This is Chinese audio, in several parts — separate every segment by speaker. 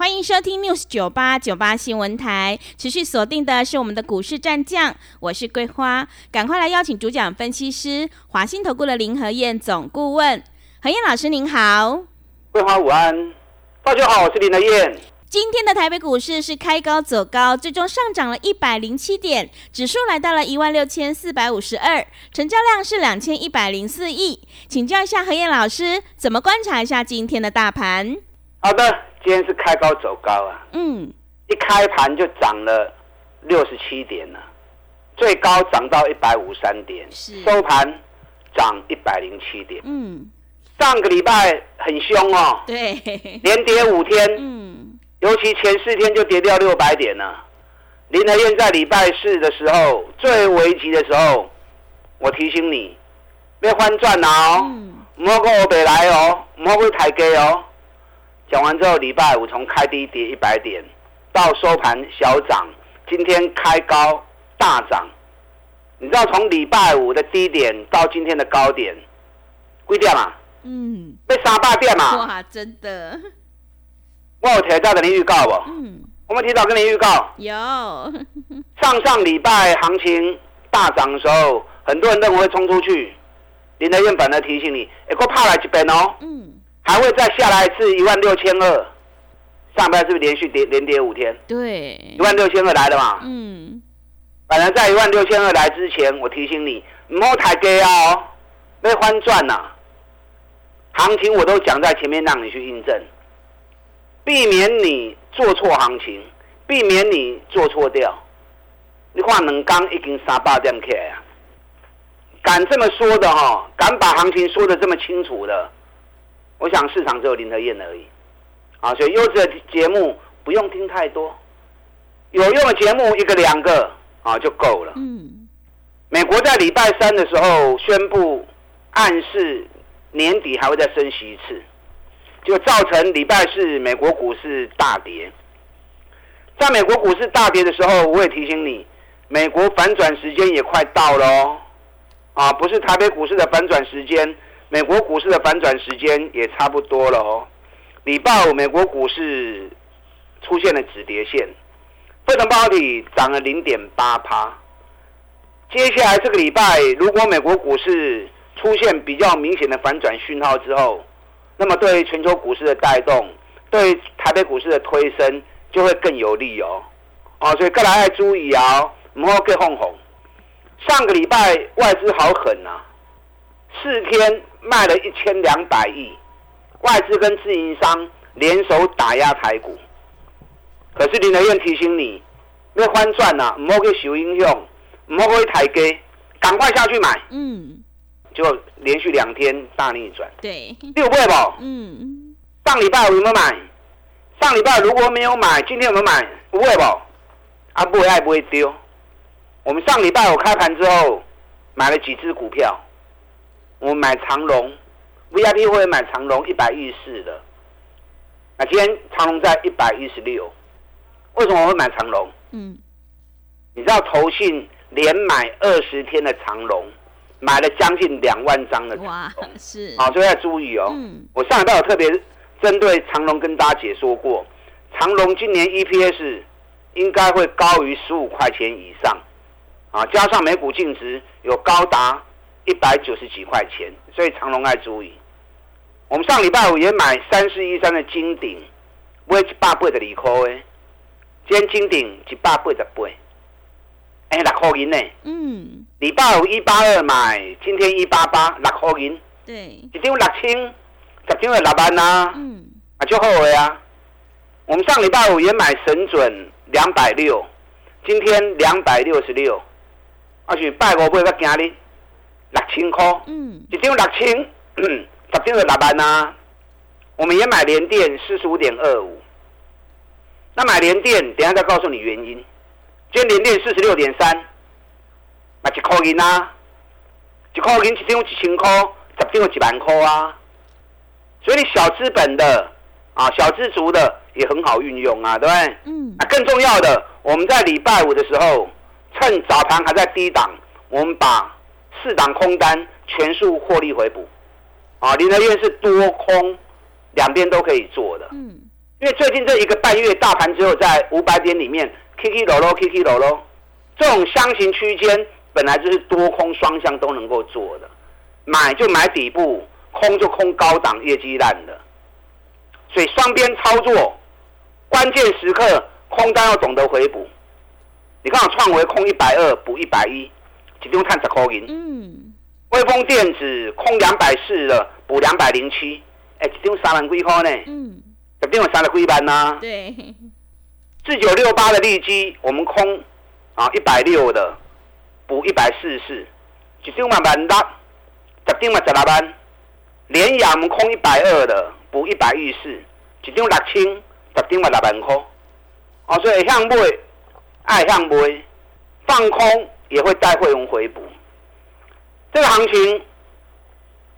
Speaker 1: 欢迎收听 News 九八九八新闻台，持续锁定的是我们的股市战将，我是桂花，赶快来邀请主讲分析师华信投顾的林和燕总顾问，何燕老师您好，
Speaker 2: 桂花午安，大家好，我是林和燕。
Speaker 1: 今天的台北股市是开高走高，最终上涨了一百零七点，指数来到了一万六千四百五十二，成交量是两千一百零四亿，请教一下何燕老师，怎么观察一下今天的大盘？
Speaker 2: 好的。今天是开高走高啊，嗯，一开盘就涨了六十七点了，最高涨到一百五三点，收盘涨一百零七点，嗯，上个礼拜很凶哦，
Speaker 1: 对，
Speaker 2: 连跌五天，嗯，尤其前四天就跌掉六百点了。林德燕在礼拜四的时候最危急的时候，我提醒你，别翻转哦，莫过我北来哦，莫过抬价哦。讲完之后，礼拜五从开低跌一百点，到收盘小涨，今天开高大涨。你知道从礼拜五的低点到今天的高点，贵点嘛？嗯，被杀八点嘛？
Speaker 1: 哇，真的！
Speaker 2: 我有提早跟你预告不？嗯，我们提早跟你预告。
Speaker 1: 有。
Speaker 2: 上上礼拜行情大涨的时候，很多人认为会冲出去，林德燕本来提醒你，哎，我怕来这边哦。嗯。还会再下来一次一万六千二，上班是不是连续跌连跌五天？
Speaker 1: 对，
Speaker 2: 一万六千二来了嘛？嗯，本来在一万六千二来之前，我提醒你，莫太低啊哦，没翻转呐。行情我都讲在前面，让你去印证，避免你做错行情，避免你做错掉。你看两刚已经三百点起来啊，敢这么说的哈，敢把行情说的这么清楚的。我想市场只有林和燕而已，啊，所以优质的节目不用听太多，有用的节目一个两个啊就够了。嗯，美国在礼拜三的时候宣布暗示年底还会再升息一次，就造成礼拜四美国股市大跌。在美国股市大跌的时候，我也提醒你，美国反转时间也快到了哦，啊，不是台北股市的反转时间。美国股市的反转时间也差不多了哦。礼拜五，美国股市出现了止跌线，费城半导体涨了零点八趴。接下来这个礼拜，如果美国股市出现比较明显的反转讯号之后，那么对全球股市的带动，对台北股市的推升就会更有利哦。哦，所以各来要注意哦，唔好给哄哄。上个礼拜外资好狠啊，四天。卖了一千两百亿，外资跟自营商联手打压台股。可是林德燕提醒你，要翻转呐，唔好去小英雄，唔好去抬价，赶快下去买。嗯，就连续两天大逆转。
Speaker 1: 对，
Speaker 2: 六倍不？嗯。上礼拜有没有买？上礼拜如果没有买，今天有没有买？不会不？啊，不会爱不会丢。我们上礼拜我开盘之后买了几只股票。我买长隆，VIP 会买长隆一百一十四的，那今天长隆在一百一十六，为什么我会买长隆？嗯，你知道投信连买二十天的长隆，买了将近两万张的长隆，
Speaker 1: 是，
Speaker 2: 好，所以要注意哦。嗯，我上一拜有特别针对长隆跟大家解说过，长隆今年 EPS 应该会高于十五块钱以上，啊，加上每股净值有高达。一百九十几块钱，所以长隆爱注意。我们上礼拜五也买三四一三的金鼎，买一百倍的离块诶。今天金鼎一百八十八，哎，六块银呢？嗯。礼拜五一八二买，今天一八八，六块银。
Speaker 1: 对。
Speaker 2: 一张六千，十张就六万呐。嗯。啊，就好悔啊！我们上礼拜五也买神准两百六，今天两百六十六，而且拜五八要惊你。六千块，嗯，一张六千，十张就六万呐。我们也买联电四十五点二五，那买联电，等下再告诉你原因。今天联电四十六点三，买一块银啊，一块银一张一千块，十张一万块啊。所以你小资本的啊，小资族的也很好运用啊，对不对？嗯。那更重要的，我们在礼拜五的时候，趁早盘还在低档，我们把四档空单全数获利回补。啊，林德院是多空两边都可以做的。嗯。因为最近这一个半月，大盘只有在五百点里面，K K 落落，K K 落落，这种箱型区间本来就是多空双向都能够做的，买就买底部。空就空高档业绩烂的，所以双边操作，关键时刻空单要懂得回补。你看我创维空一百二补一百一，集中探十块银。嗯。微风电子空两百四了，补两百零七，哎，一张三万几块呢？嗯。肯定有三万几万呐？
Speaker 1: 对。
Speaker 2: 四九六八的利基，我们空啊一百六的补一百四十四，一张嘛万六，十张嘛十六万。连阳我们空一百二的补一百一四，一张六千，十张嘛六万块。哦，所以向买爱向买，放空也会带会员回补。这个行情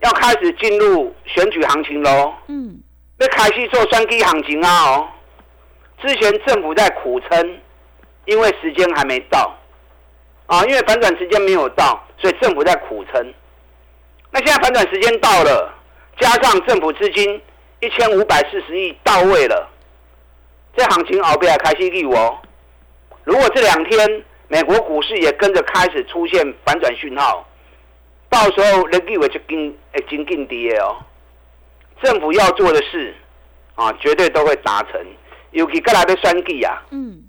Speaker 2: 要开始进入选举行情喽。嗯。那开始做双击行情啊！哦，之前政府在苦撑，因为时间还没到。啊，因为反转时间没有到，所以政府在苦撑。那现在反转时间到了。加上政府资金一千五百四十亿到位了，这行情熬不了开始利哦。如果这两天美国股市也跟着开始出现反转讯号，到时候那利为就跟诶真更跌哦。政府要做的事啊，绝对都会达成。尤其过来的三 G 啊，嗯，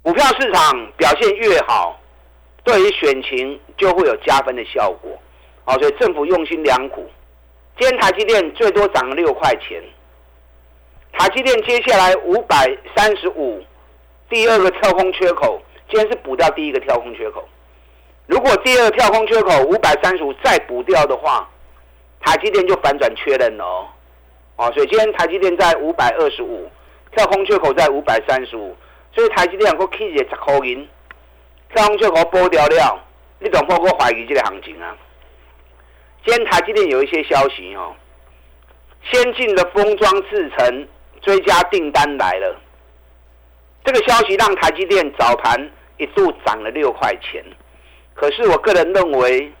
Speaker 2: 股票市场表现越好，对于选情就会有加分的效果。好，所以政府用心良苦。今天台积电最多涨了六块钱。台积电接下来五百三十五，第二个跳空缺口，今天是补掉第一个跳空缺口。如果第二跳空缺口五百三十五再补掉的话，台积电就反转确认了哦。哦，所以今天台积电在五百二十五，跳空缺口在五百三十五，所以台积电能够 K 一十块银，跳空缺口补掉了，你怎包括怀疑这个行情啊？今天台积电有一些消息哦，先进的封装制程追加订单来了，这个消息让台积电早盘一度涨了六块钱。可是我个人认为，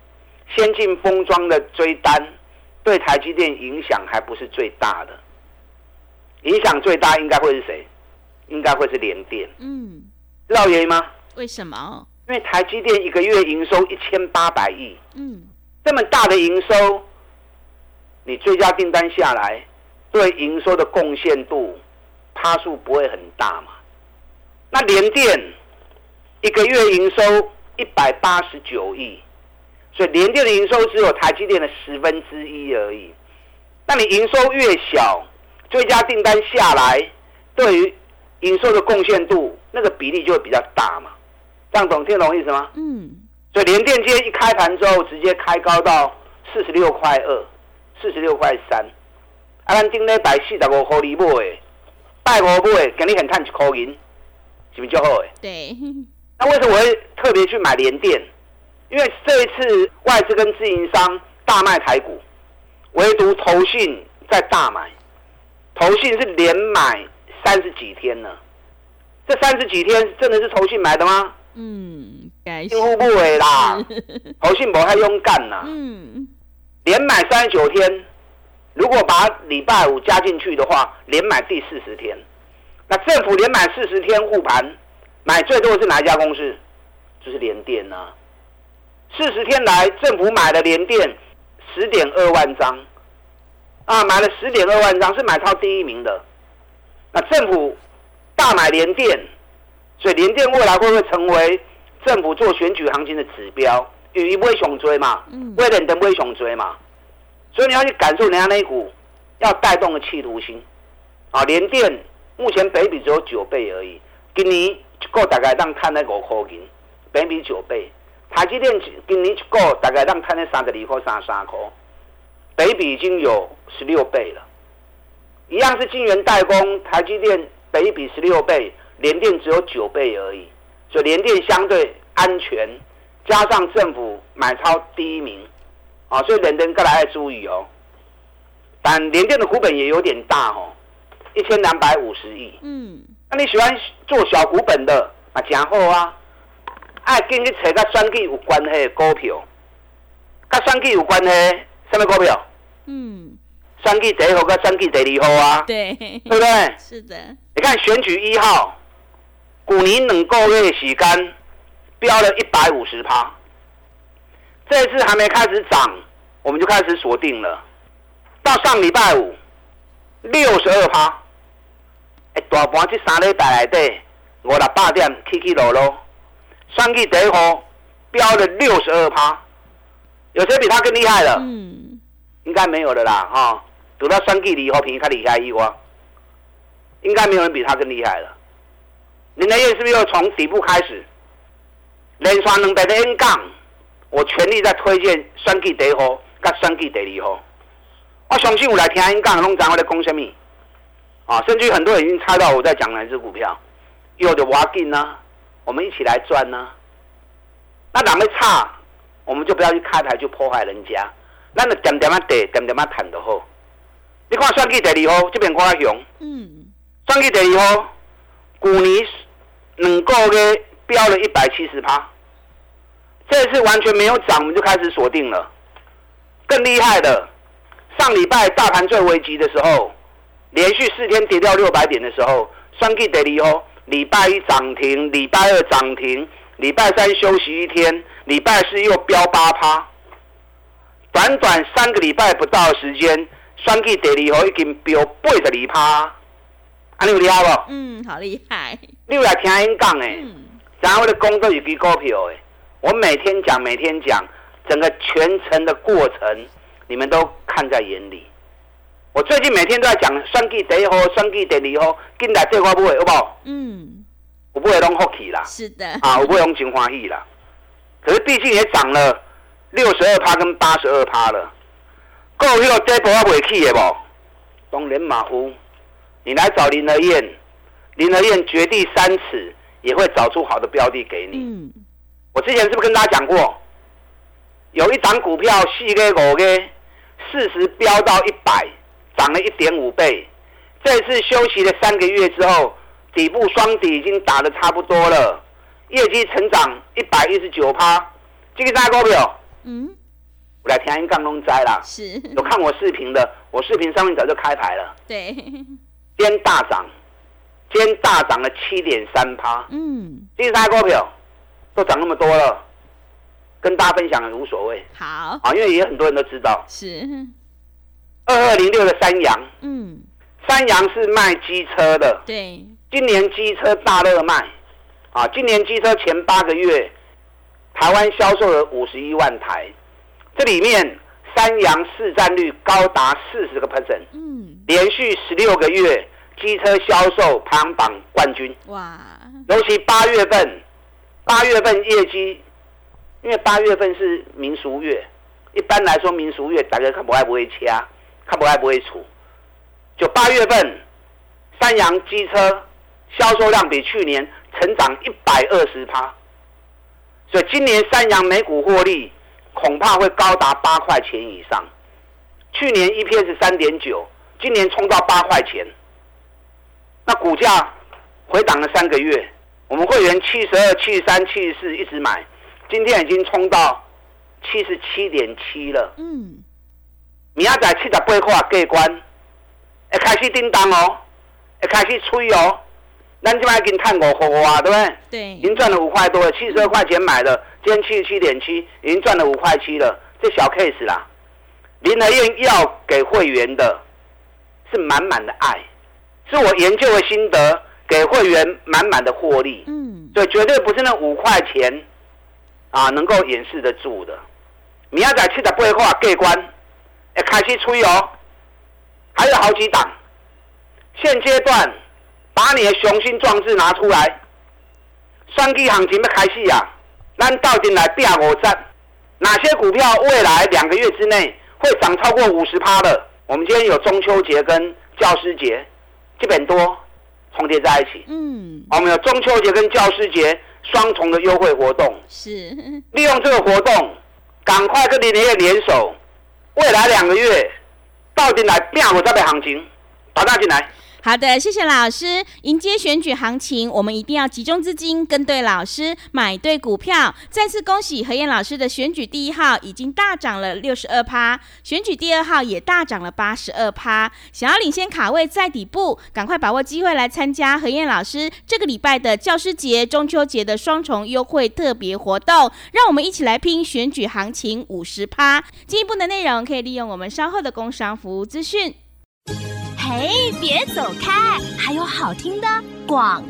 Speaker 2: 先进封装的追单对台积电影响还不是最大的，影响最大应该会是谁？应该会是联电。嗯，知道原因吗？
Speaker 1: 为什么？
Speaker 2: 因为台积电一个月营收一千八百亿。嗯。这么大的营收，你追加订单下来，对营收的贡献度，趴数不会很大嘛？那联电一个月营收一百八十九亿，所以联电的营收只有台积电的十分之一而已。那你营收越小，追加订单下来，对于营收的贡献度，那个比例就会比较大嘛？这样懂听懂意思吗？嗯。所以联电今天一开盘之后，直接开高到四十六块二、四十六块三。啊，咱今日百四十五块二买诶，百五买，今日很赚一块银，是不是就好诶？
Speaker 1: 对。
Speaker 2: 那为什么我会特别去买联电？因为这一次外资跟自营商大卖台股，唯独投信在大买。投信是连买三十几天了，这三十几天真的是投信买的吗？嗯。几乎不为啦，投信博太勇敢啦。嗯，连买三十九天，如果把礼拜五加进去的话，连买第四十天。那政府连买四十天护盘，买最多的是哪一家公司？就是联电呐。四十天来，政府买了联电十点二万张，啊，买了十点二万张，是买超第一名的。那政府大买联电，所以联电未来会不会成为？政府做选举行情的指标，与威雄追嘛，为了你的威雄追嘛，所以你要去感受人家那一股要带动的企图心啊！联电目前北比只有九倍而已，今年一个大概让看那五块钱，北比九倍。台积电今年一个大概让看那三十二块、三十三块，北比已经有十六倍了。一样是晶圆代工，台积电北比十六倍，联电只有九倍而已。所以联电相对安全，加上政府买超第一名，啊，所以人人各来要注意哦。但联电的股本也有点大哦，一千两百五十亿。嗯，那你喜欢做小股本的啊？真好啊，爱跟你找跟选举有关系的股票，跟选举有关系什么股票？嗯，选举第一号跟选举第二号啊？
Speaker 1: 对，
Speaker 2: 对不对？
Speaker 1: 是的。
Speaker 2: 你看选举一号，股年两个月洗干，飙了一百五十趴。这次还没开始涨，我们就开始锁定了。到上礼拜五，六十二趴。哎，大盘这三礼拜来底，五六百点起起落落，上季第一号飙了六十二趴。有谁比他更厉害了？嗯，应该没有的啦，哈。除了上季以后平较厉害以外，应该没有人比他更厉害了。林德燕是不是又从底部开始连刷两百的 N 杠？我全力在推荐双 G 第一号甲双 G 第二号。我相信有来听 N 杠，拢知我在讲什么。啊，甚至很多人已经猜到我在讲哪只股票，有的挖进呢，我们一起来赚呢。那哪没差，我们就不要去开台就破坏人家。那你点点啊跌，点点啊谈就好。你看算计第二号这边我熊，嗯，双 G 第二号，去年两个月飙了一百七十趴。这次完全没有涨，我们就开始锁定了。更厉害的，上礼拜大盘最危急的时候，连续四天跌掉六百点的时候，双 K 得利哦，礼拜一涨停，礼拜二涨停，礼拜三休息一天，礼拜四又飙八趴。短短三个礼拜不到的时间，双 K 得利哦已经飙八十二趴。啊，你有厉害不？
Speaker 1: 嗯，好厉害。
Speaker 2: 你有来听因讲诶，然后的工作有几股票诶。我每天讲，每天讲，整个全程的过程，你们都看在眼里。我最近每天都在讲，算计第一号，算计第二号，进来这块不会，好不好？嗯，我不会弄福气啦。
Speaker 1: 是的。
Speaker 2: 啊，我不会用情欢喜啦。可是毕竟也涨了六十二趴跟八十二趴了，够有这波啊未起的不？东连马虎，你来找林和燕，林和燕掘地三尺，也会找出好的标的给你。嗯。我之前是不是跟大家讲过，有一档股票四个五个，四十飙到一百，涨了一点五倍。这次休息了三个月之后，底部双底已经打的差不多了，业绩成长一百一十九趴。这个大家股票，嗯，我来天安杠东灾啦。
Speaker 1: 是，
Speaker 2: 有看我视频的，我视频上面早就开牌了。
Speaker 1: 对，
Speaker 2: 今天大涨，今天大涨了七点三趴。嗯，这个大家股票。都涨那么多了，跟大家分享也无所谓。
Speaker 1: 好
Speaker 2: 啊，因为也很多人都知道。
Speaker 1: 是
Speaker 2: 二二零六的三阳，嗯，三阳是卖机车的。
Speaker 1: 对，
Speaker 2: 今年机车大热卖啊！今年机车前八个月，台湾销售了五十一万台，这里面三洋市占率高达四十个 percent，嗯，连续十六个月机车销售排行榜冠军。哇！尤其八月份。八月份业绩，因为八月份是民俗月，一般来说民俗月大家看不爱不会掐，看不爱不会处。就八月份，三洋机车销售量比去年成长一百二十趴，所以今年三洋每股获利恐怕会高达八块钱以上。去年 EPS 三点九，今年冲到八块钱，那股价回档了三个月。我们会员七十二、七十三、七十四一直买，今天已经冲到七十七点七了。嗯，明仔载七十八块过关，会开始叮当哦，会开始吹哦。咱即摆已经探五块啊，对不对？
Speaker 1: 对。已
Speaker 2: 经赚了五块多了，七十二块钱买的，今天七十七点七，已经赚了五块七了。这小 case 啦，林和燕要给会员的是满满的爱，是我研究的心得。给会员满满的获利，嗯，对，绝对不是那五块钱啊能够掩饰得住的。明仔载七十八块过关，哎，开始吹哦，还有好几档。现阶段把你的雄心壮志拿出来，双季行情要开始啊！咱到底来第五站，哪些股票未来两个月之内会涨超过五十趴的？我们今天有中秋节跟教师节，基本多。重叠在一起。嗯，我们有中秋节跟教师节双重的优惠活动。
Speaker 1: 是，
Speaker 2: 利用这个活动，赶快跟林业联手，未来两个月到底来变我这边行情，打大进来。
Speaker 1: 好的，谢谢老师。迎接选举行情，我们一定要集中资金，跟对老师，买对股票。再次恭喜何燕老师的选举第一号已经大涨了六十二趴，选举第二号也大涨了八十二趴。想要领先卡位在底部，赶快把握机会来参加何燕老师这个礼拜的教师节、中秋节的双重优惠特别活动。让我们一起来拼选举行情五十趴。进一步的内容可以利用我们稍后的工商服务资讯。
Speaker 3: 嘿，别走开！还有好听的广。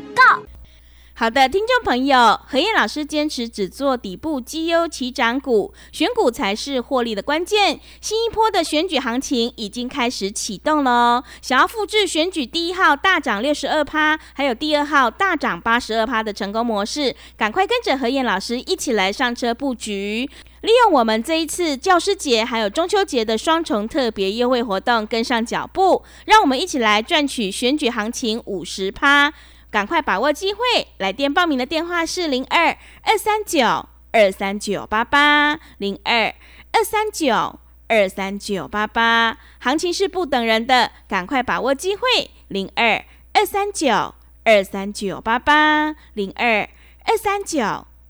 Speaker 1: 好的，听众朋友，何燕老师坚持只做底部绩优起涨股，选股才是获利的关键。新一波的选举行情已经开始启动了哦，想要复制选举第一号大涨六十二趴，还有第二号大涨八十二趴的成功模式，赶快跟着何燕老师一起来上车布局。利用我们这一次教师节还有中秋节的双重特别优惠活动，跟上脚步，让我们一起来赚取选举行情五十趴，赶快把握机会！来电报名的电话是零二二三九二三九八八零二二三九二三九八八，行情是不等人的，赶快把握机会！零二二三九二三九八八零二二三九。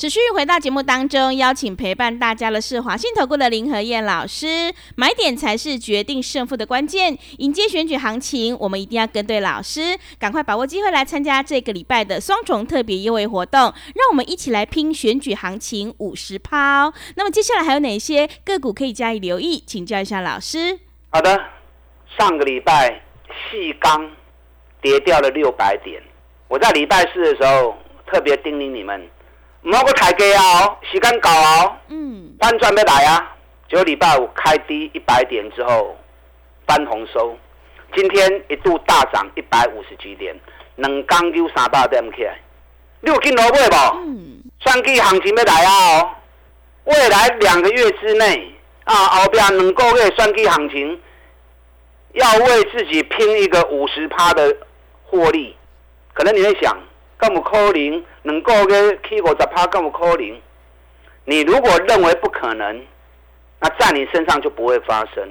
Speaker 1: 持续回到节目当中，邀请陪伴大家的是华信投顾的林和燕老师。买点才是决定胜负的关键。迎接选举行情，我们一定要跟对老师，赶快把握机会来参加这个礼拜的双重特别优惠活动。让我们一起来拼选举行情五十抛。那么接下来还有哪些个股可以加以留意？请教一下老师。
Speaker 2: 好的，上个礼拜细钢跌掉了六百点，我在礼拜四的时候特别叮咛你们。唔好个抬价哦，时间到哦，嗯，翻转要来啊！九礼拜五开低一百点之后翻红收，今天一度大涨一百五十几点，两刚就三百点起来，六斤萝卜不？嗯，算计行情要来啊！哦，未来两个月之内啊，后边两个月算计行情，要为自己拼一个五十趴的获利，可能你会想。更不可能能够个起五十趴，更不可能。你如果认为不可能，那在你身上就不会发生。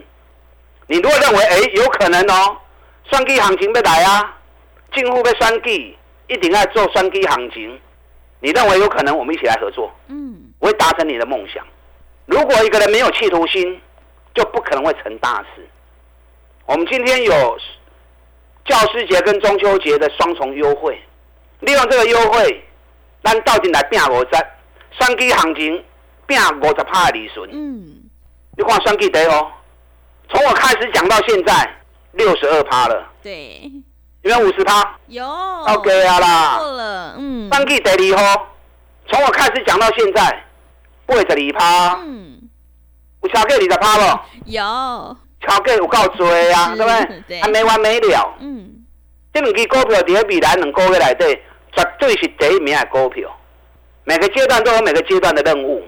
Speaker 2: 你如果认为哎有可能哦，双击行情要来啊，进户被双击，一定要做双击行情。你认为有可能，我们一起来合作，嗯，我会达成你的梦想。如果一个人没有企图心，就不可能会成大事。我们今天有教师节跟中秋节的双重优惠。利用这个优惠，咱倒进来变五十，双击行情变五十趴的利润。嗯，你看双击得哦，从我开始讲到现在六十二趴了。
Speaker 1: 对，
Speaker 2: 有没有五十趴？
Speaker 1: 有。
Speaker 2: OK 啊啦。
Speaker 1: 够了，嗯。
Speaker 2: 双击得利哦，从我开始讲到现在八十二趴。嗯。有超过二十趴不？
Speaker 1: 有。
Speaker 2: 超过有够多啊，对不对？对。还没完没了。嗯。这两支股票在未来两个月内底。绝对是第一名的股票，每个阶段都有每个阶段的任务，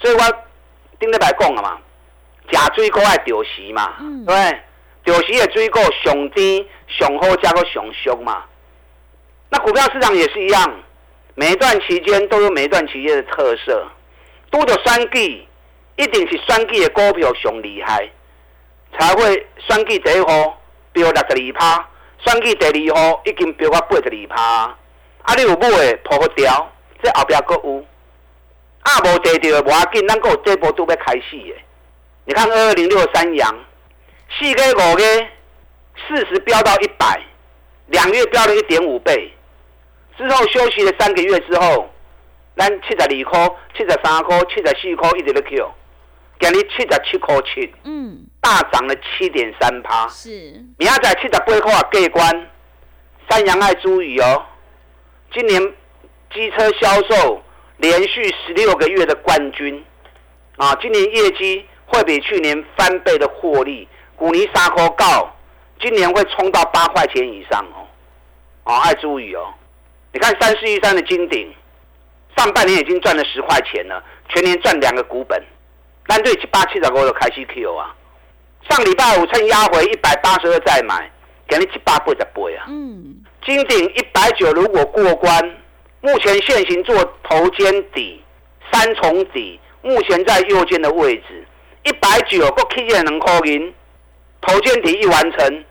Speaker 2: 所以我顶礼拜讲了嘛，假水果爱钓时嘛，对不对？钓时的水果上甜、上好，加个上俗嘛。那股票市场也是一样，每一段期间都有每一段期间的特色。多的三季，一定是三季的股票上厉害，才会三季第一号飙六十二趴，三季第二号已经飙到八十二趴。啊！你有买的破不掉，这后边搁有。啊，无跌到的无要紧，咱搁有这波都要开始的。你看二二零六三阳，四个五个，四十飙到一百，两月飙了一点五倍。之后休息了三个月之后，咱七十二块、七十三块、七十四块一直在 Q，今日七十七块七，嗯，大涨了七点三趴。
Speaker 1: 是，
Speaker 2: 明仔载七十八块过关，三阳爱注意哦。今年机车销售连续十六个月的冠军，啊，今年业绩会比去年翻倍的获利，股尼沙科告今年会冲到八块钱以上哦。哦，爱注意哦。你看三四一三的金鼎，上半年已经赚了十块钱了，全年赚两个股本。但对七八七十五就开始 Q 啊。上礼拜五趁压回一百八十二再买，给你七八倍的倍啊。嗯。金鼎一百九如果过关，目前现行做头肩底、三重底，目前在右肩的位置，一百九个 K 线能扣赢，头肩底一完成，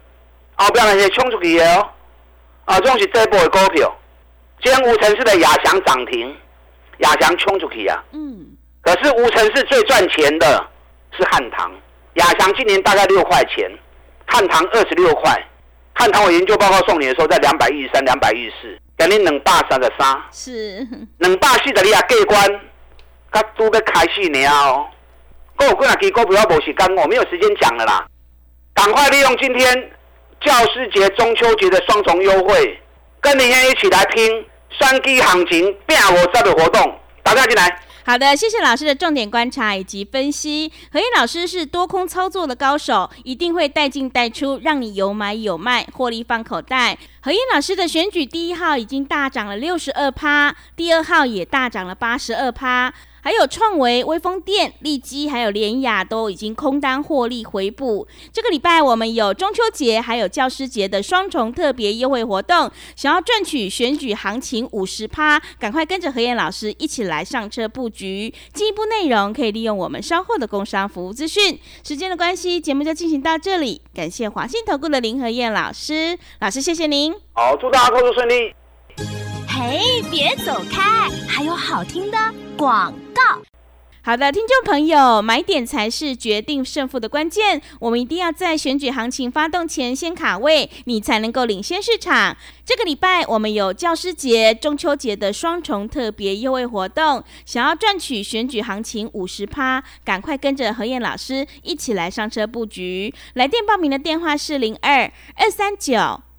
Speaker 2: 后边那些冲出去的哦。啊，这是这波的股票，今天无城市的亚翔涨停，亚翔冲出去啊。嗯。可是无城市最赚钱的是汉唐，亚翔今年大概六块钱，汉唐二十六块。汉唐我研究报告送你的时候在两百一十三、两百一十四，等你两百三十三，
Speaker 1: 是
Speaker 2: 两百四十你啊过关，他都要开始呢哦。各有几啊支股票无时间，我没有时间讲了啦，赶快利用今天。教师节、中秋节的双重优惠，跟明天一起来拼双击行情变我这的活动，打电话进来。
Speaker 1: 好的，谢谢老师的重点观察以及分析。何燕老师是多空操作的高手，一定会带进带出，让你有买有卖，获利放口袋。何燕老师的选举第一号已经大涨了六十二趴，第二号也大涨了八十二趴。还有创维、微风电、利基，还有联雅都已经空单获利回补。这个礼拜我们有中秋节还有教师节的双重特别优惠活动，想要赚取选举行情五十趴，赶快跟着何燕老师一起来上车布局。进一步内容可以利用我们稍后的工商服务资讯。时间的关系，节目就进行到这里。感谢华信投顾的林何燕老师，老师谢谢您。
Speaker 2: 好，祝大家工作顺利。
Speaker 3: 嘿，别走开，还有好听的广告。
Speaker 1: 好的，听众朋友，买点才是决定胜负的关键。我们一定要在选举行情发动前先卡位，你才能够领先市场。这个礼拜我们有教师节、中秋节的双重特别优惠活动，想要赚取选举行情五十趴，赶快跟着何燕老师一起来上车布局。来电报名的电话是零二二三九